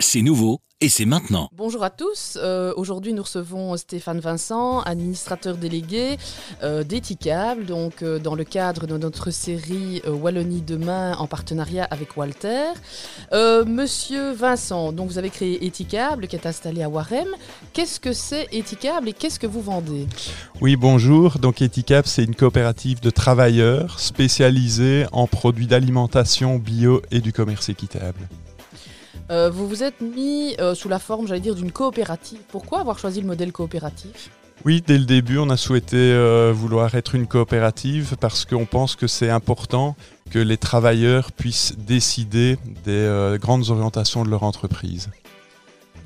C'est nouveau et c'est maintenant. Bonjour à tous. Euh, aujourd'hui, nous recevons Stéphane Vincent, administrateur délégué euh, d'Eticable, donc euh, dans le cadre de notre série euh, Wallonie demain en partenariat avec Walter. Euh, Monsieur Vincent, donc vous avez créé Eticable qui est installé à Warem. Qu'est-ce que c'est Eticable et qu'est-ce que vous vendez? Oui, bonjour. Donc Eticap, c'est une coopérative de travailleurs spécialisée en produits d'alimentation bio et du commerce équitable. Euh, Vous vous êtes mis euh, sous la forme, j'allais dire, d'une coopérative. Pourquoi avoir choisi le modèle coopératif? Oui, dès le début, on a souhaité euh, vouloir être une coopérative parce qu'on pense que c'est important que les travailleurs puissent décider des grandes orientations de leur entreprise.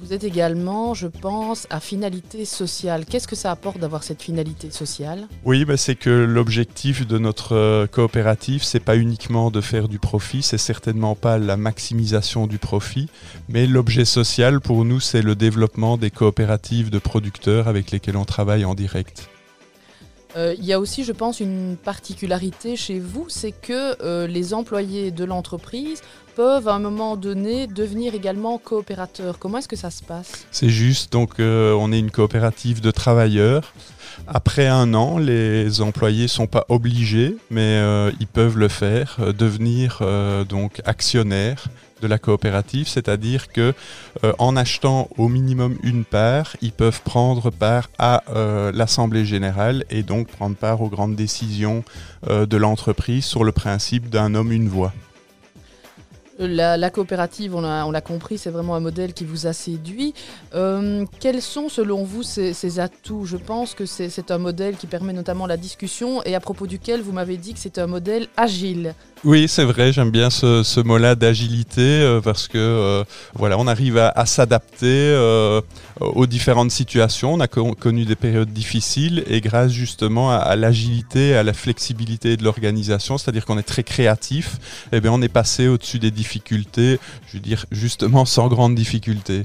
Vous êtes également, je pense, à finalité sociale. Qu'est-ce que ça apporte d'avoir cette finalité sociale? Oui, bah, c'est que l'objectif de notre euh, coopérative, c'est pas uniquement de faire du profit, c'est certainement pas la maximisation du profit, mais l'objet social pour nous, c'est le développement des coopératives de producteurs avec lesquels on travaille en direct. Euh, Il y a aussi, je pense, une particularité chez vous, c'est que euh, les employés de l'entreprise peuvent à un moment donné devenir également coopérateurs. Comment est-ce que ça se passe? C'est juste, donc euh, on est une coopérative de travailleurs. Après un an, les employés sont pas obligés, mais ils peuvent le faire, devenir donc actionnaires de la coopérative, c'est-à-dire que euh, en achetant au minimum une part, ils peuvent prendre part à euh, l'assemblée générale et donc prendre part aux grandes décisions euh, de l'entreprise sur le principe d'un homme une voix. La, coopérative, on l'a compris, c'est vraiment un modèle qui vous a séduit. Euh, quels sont, selon vous, ces, ces atouts? Je pense que c'est un modèle qui permet notamment la discussion et à propos duquel vous m'avez dit que c'est un modèle agile. Oui, c'est vrai, j'aime bien ce, mot-là d'agilité euh, parce que euh, voilà, on arrive à, s'adapter aux différentes situations. On a co- connu des périodes difficiles et grâce justement à, à l'agilité, à la flexibilité de l'organisation, c'est-à-dire qu'on est très créatif, eh bien on est passé au-dessus des difficultés, je veux dire justement sans grande difficulté.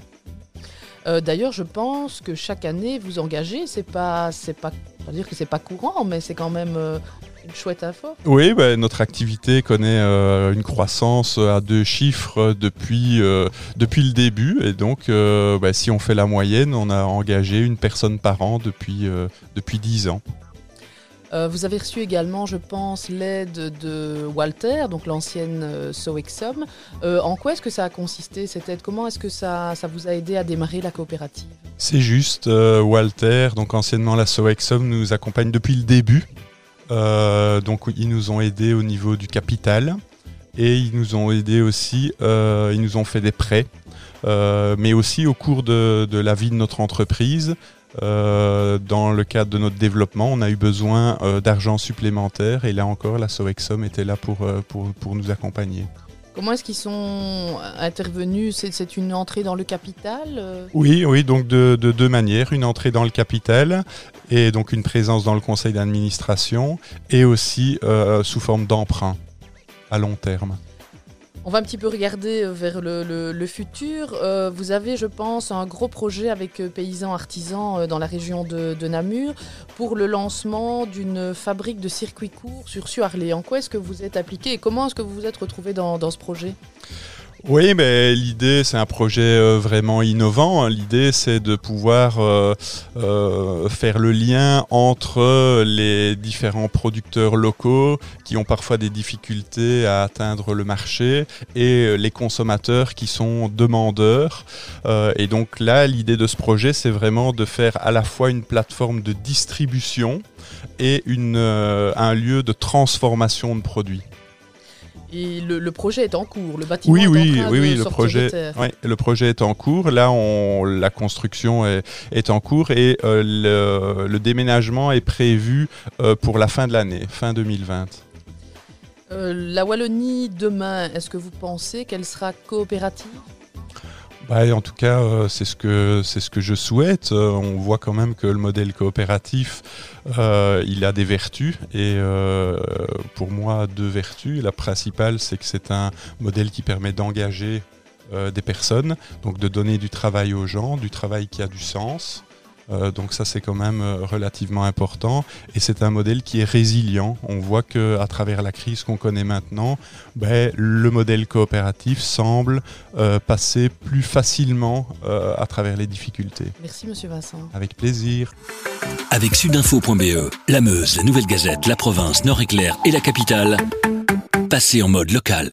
Euh, D'ailleurs, je pense que chaque année, vous engagez, c'est pas, c'est pas, pas dire que c'est pas courant, mais c'est quand même euh, une chouette info. Oui, ben, notre activité connaît euh, une croissance à deux chiffres depuis, euh, depuis le début. Et donc, euh, ben, si on fait la moyenne, on a engagé une personne par an depuis, depuis 10 ans. Euh, vous avez reçu également, je pense, l'aide de Walter, donc l'ancienne euh, Soexum. Euh, en quoi est-ce que ça a consisté cette aide? Comment est-ce que ça, ça vous a aidé à démarrer la coopérative? C'est juste, euh, Walter, donc anciennement la Soexum, nous accompagne depuis le début. Donc, ils nous ont aidés au niveau du capital. Et ils nous ont aidés aussi, euh, ils nous ont fait des prêts. Euh, mais aussi au cours de, de la vie de notre entreprise, euh, dans le cadre de notre développement, on a eu besoin d'argent supplémentaire et là encore, la Soexum était là pour, pour, pour nous accompagner. Comment est-ce qu'ils sont intervenus? C'est une entrée dans le capital Oui, oui, donc de, de deux manières, une entrée dans le capital et donc une présence dans le conseil d'administration et aussi euh, sous forme d'emprunt à long terme. On va un petit peu regarder euh, vers le, futur. Euh, vous avez, je pense, un gros projet avec euh, paysans artisans dans la région de, Namur pour le lancement d'une fabrique de circuits courts sur Suarlé. En quoi est-ce que vous êtes appliqué et comment est-ce que vous vous êtes retrouvé dans ce projet? Oui, mais l'idée, c'est un projet euh, vraiment innovant. L'idée, c'est de pouvoir euh, euh, faire le lien entre les différents producteurs locaux qui ont parfois des difficultés à atteindre le marché et les consommateurs qui sont demandeurs. Et donc là, l'idée de ce projet, c'est vraiment de faire à la fois une plateforme de distribution et un lieu de transformation de produits. Et le, le projet est en cours, le bâtiment Oui, est oui, en train oui, de oui, le projet, de terre. ouais, le projet est en cours. Là, on, la construction est, est en cours et euh, le, le déménagement est prévu euh, pour la fin de l'année, fin 2020. Euh, la Wallonie, demain, est-ce que vous pensez qu'elle sera coopérative? Bah, en tout cas, euh, c'est ce que je souhaite. Euh, on voit quand même que le modèle coopératif, euh, il a des vertus et pour moi deux vertus. La principale, c'est que c'est un modèle qui permet d'engager des personnes, donc de donner du travail aux gens, du travail qui a du sens. Euh, donc ça c'est quand même euh, relativement important et c'est un modèle qui est résilient. On voit que à travers la crise qu'on connaît maintenant, ben, le modèle coopératif semble euh, passer plus facilement à travers les difficultés. Merci Monsieur Vincent. Avec plaisir. Avec sudinfo.be, la Meuse, la Nouvelle Gazette, la province, Nord-Éclair et la capitale, passez en mode local.